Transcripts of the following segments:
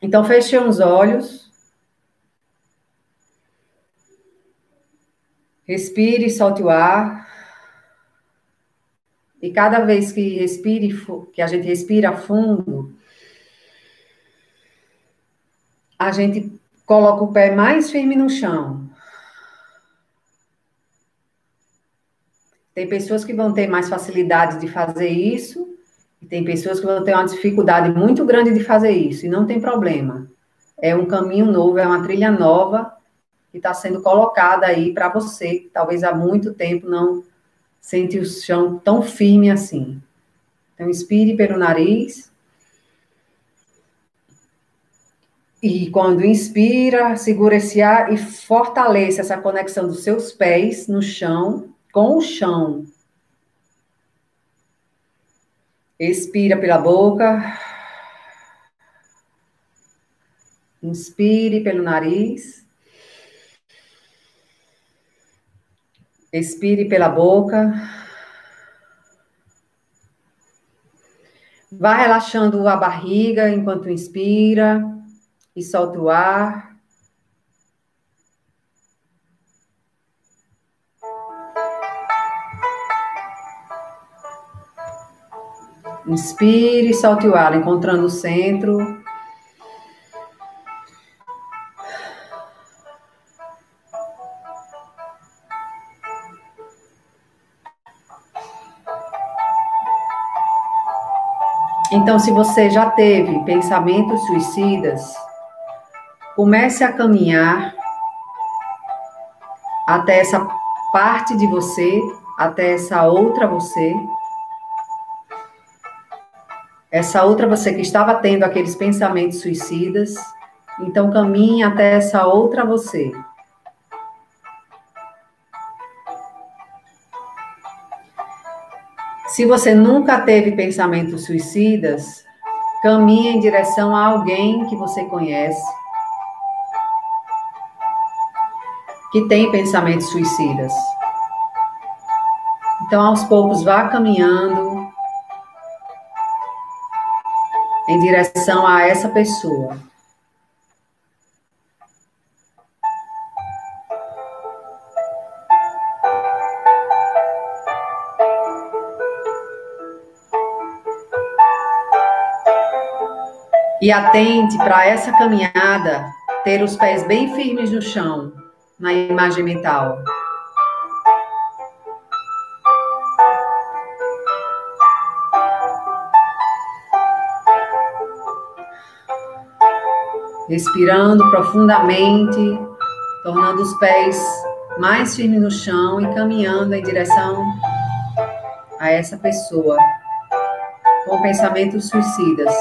Então, feche os olhos. Respire, solte o ar. E cada vez que respire, que a gente respira fundo, a gente coloca o pé mais firme no chão. Tem pessoas que vão ter mais facilidade de fazer isso, tem pessoas que vão ter uma dificuldade muito grande de fazer isso, e não tem problema. É um caminho novo, é uma trilha nova que está sendo colocada aí para você, que talvez há muito tempo não sente o chão tão firme assim. Então, inspire pelo nariz. E quando inspira, segura esse ar e fortalece essa conexão dos seus pés no chão com o chão. Expira pela boca. Inspire pelo nariz. Expire pela boca. Vá relaxando a barriga enquanto inspira e solta o ar. Inspire e solte o ar, encontrando o centro. Então, se você já teve pensamentos suicidas, comece a caminhar até essa parte de você, até essa outra você. Essa outra você que estava tendo aqueles pensamentos suicidas, então caminhe até essa outra você. Se você nunca teve pensamentos suicidas, caminhe em direção a alguém que você conhece que tem pensamentos suicidas. Então, aos poucos, vá caminhando em direção a essa pessoa. E atente para essa caminhada ter os pés bem firmes no chão, na imagem mental. Respirando profundamente, tornando os pés mais firmes no chão e caminhando em direção a essa pessoa com pensamentos suicidas.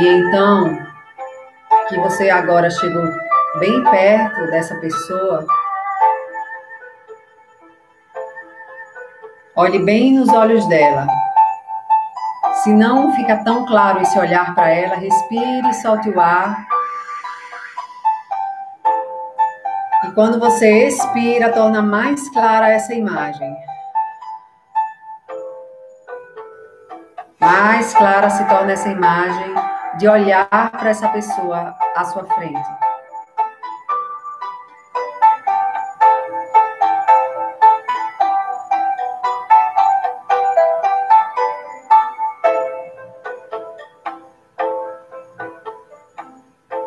E então, que você agora chegou bem perto dessa pessoa, olhe bem nos olhos dela. Se não fica tão claro esse olhar para ela, respire, solte o ar. E quando você expira, torna mais clara essa imagem. Mais clara se torna essa imagem de olhar para essa pessoa à sua frente.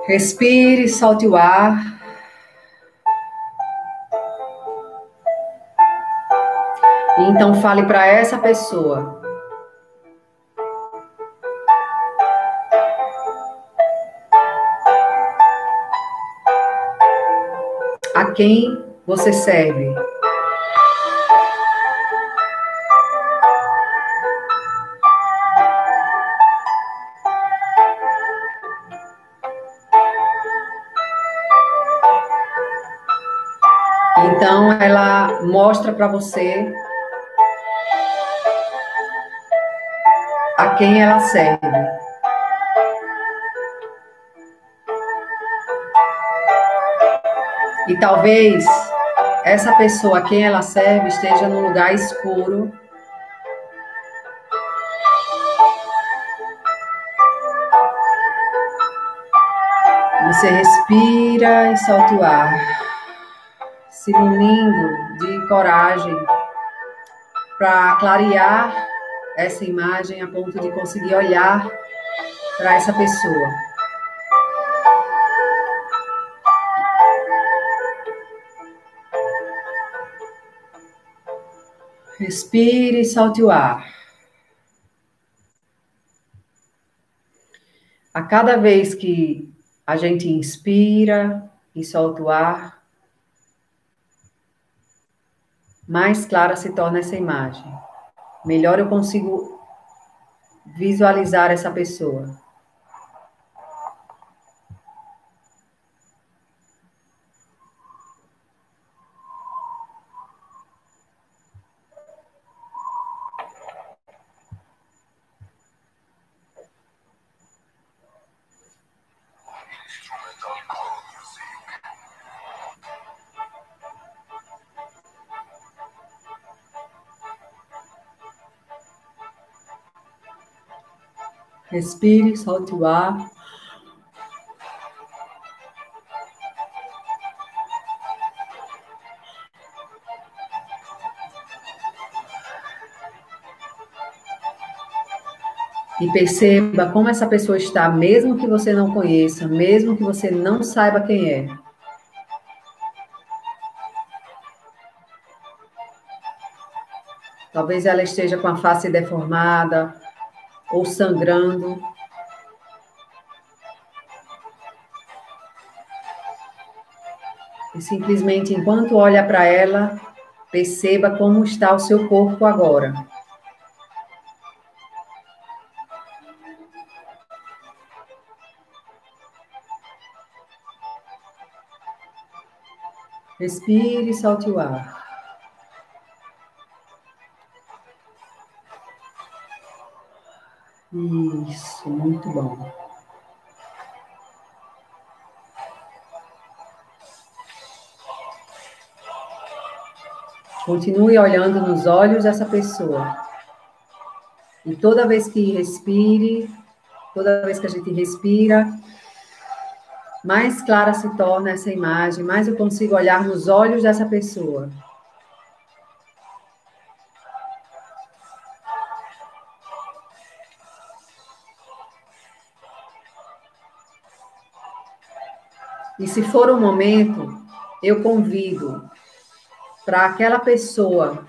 Respire, solte o ar. Então fale para essa pessoa quem você serve. Então ela mostra para você a quem ela serve. E talvez essa pessoa a quem ela serve esteja num lugar escuro. Você respira e solta o ar, se munindo de coragem para clarear essa imagem a ponto de conseguir olhar para essa pessoa. Respire e solte o ar. A cada vez que a gente inspira e solta o ar, mais clara se torna essa imagem. Melhor eu consigo visualizar essa pessoa. Respire, solte o ar. E perceba como essa pessoa está, mesmo que você não conheça, mesmo que você não saiba quem é. Talvez ela esteja com a face deformada, ou sangrando. E simplesmente, enquanto olha para ela, perceba como está o seu corpo agora. Respire e solte o ar. Isso, muito bom. Continue olhando nos olhos dessa pessoa. E toda vez que respire, toda vez que a gente respira, mais clara se torna essa imagem, mais eu consigo olhar nos olhos dessa pessoa. E se for o momento, eu convido para aquela pessoa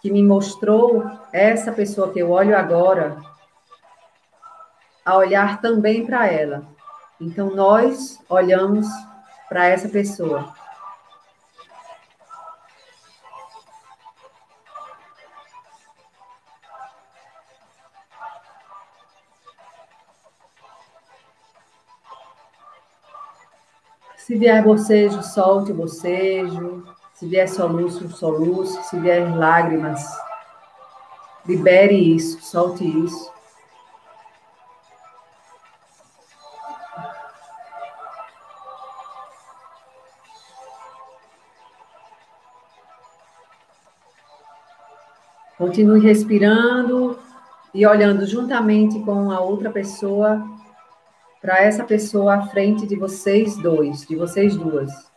que me mostrou essa pessoa que eu olho agora, a olhar também para ela. Então, nós olhamos para essa pessoa. Se vier bocejo, solte bocejo. Se vier soluço, soluço. Se vier lágrimas, libere isso, solte isso. Continue respirando e olhando juntamente com a outra pessoa para essa pessoa à frente de vocês dois, de vocês duas.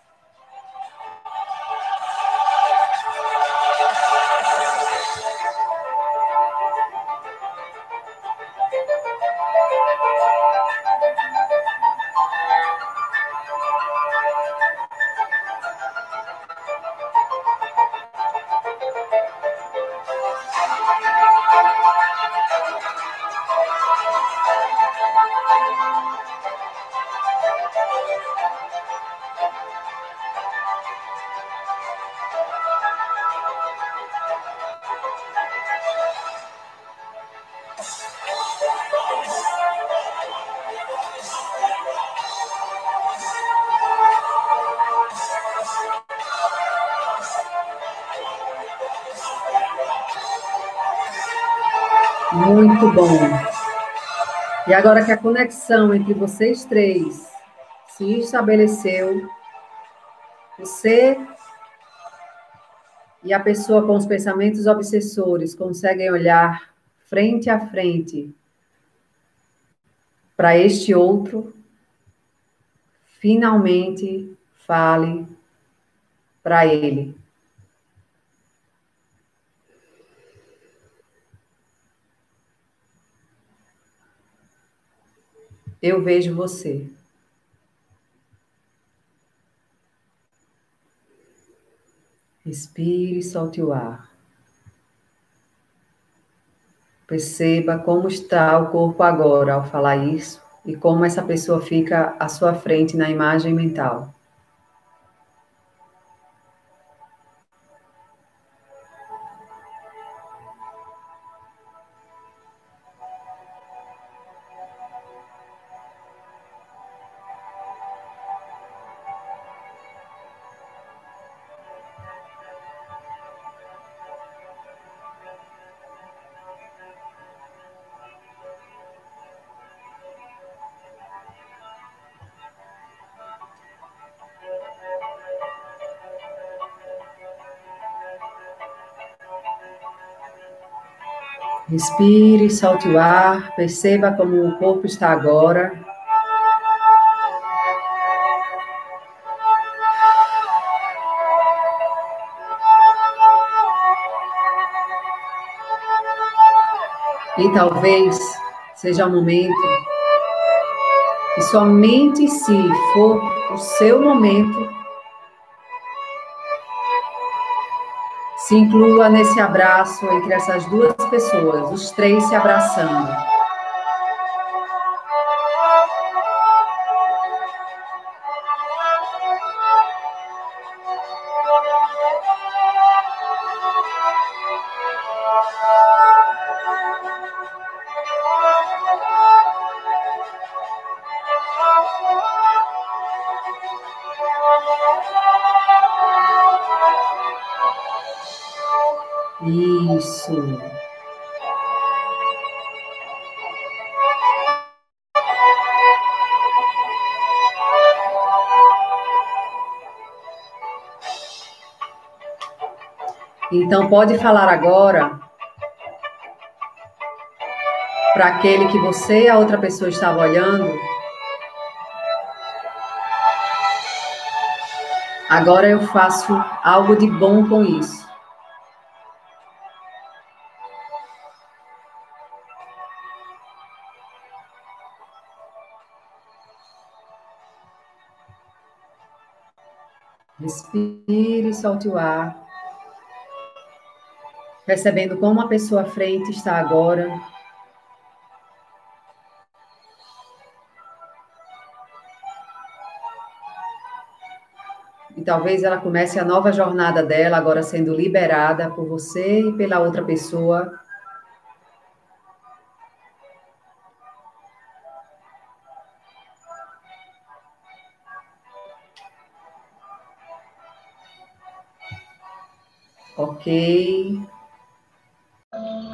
Muito bom. E agora que a conexão entre vocês três se estabeleceu, você e a pessoa com os pensamentos obsessores conseguem olhar frente a frente para este outro, finalmente fale para ele. Eu vejo você. Respire e solte o ar. Perceba como está o corpo agora ao falar isso e como essa pessoa fica à sua frente na imagem mental. Respire, solte o ar, perceba como o corpo está agora. E talvez seja o momento que somente se for o seu momento, Se inclua nesse abraço entre essas duas pessoas, os três se abraçando. Então, pode falar agora para aquele que você e a outra pessoa estava olhando. Agora eu faço algo de bom com isso. Respire solte o ar. Percebendo como a pessoa à frente está agora. E talvez ela comece a nova jornada dela, agora sendo liberada por você e pela outra pessoa Ok. Um...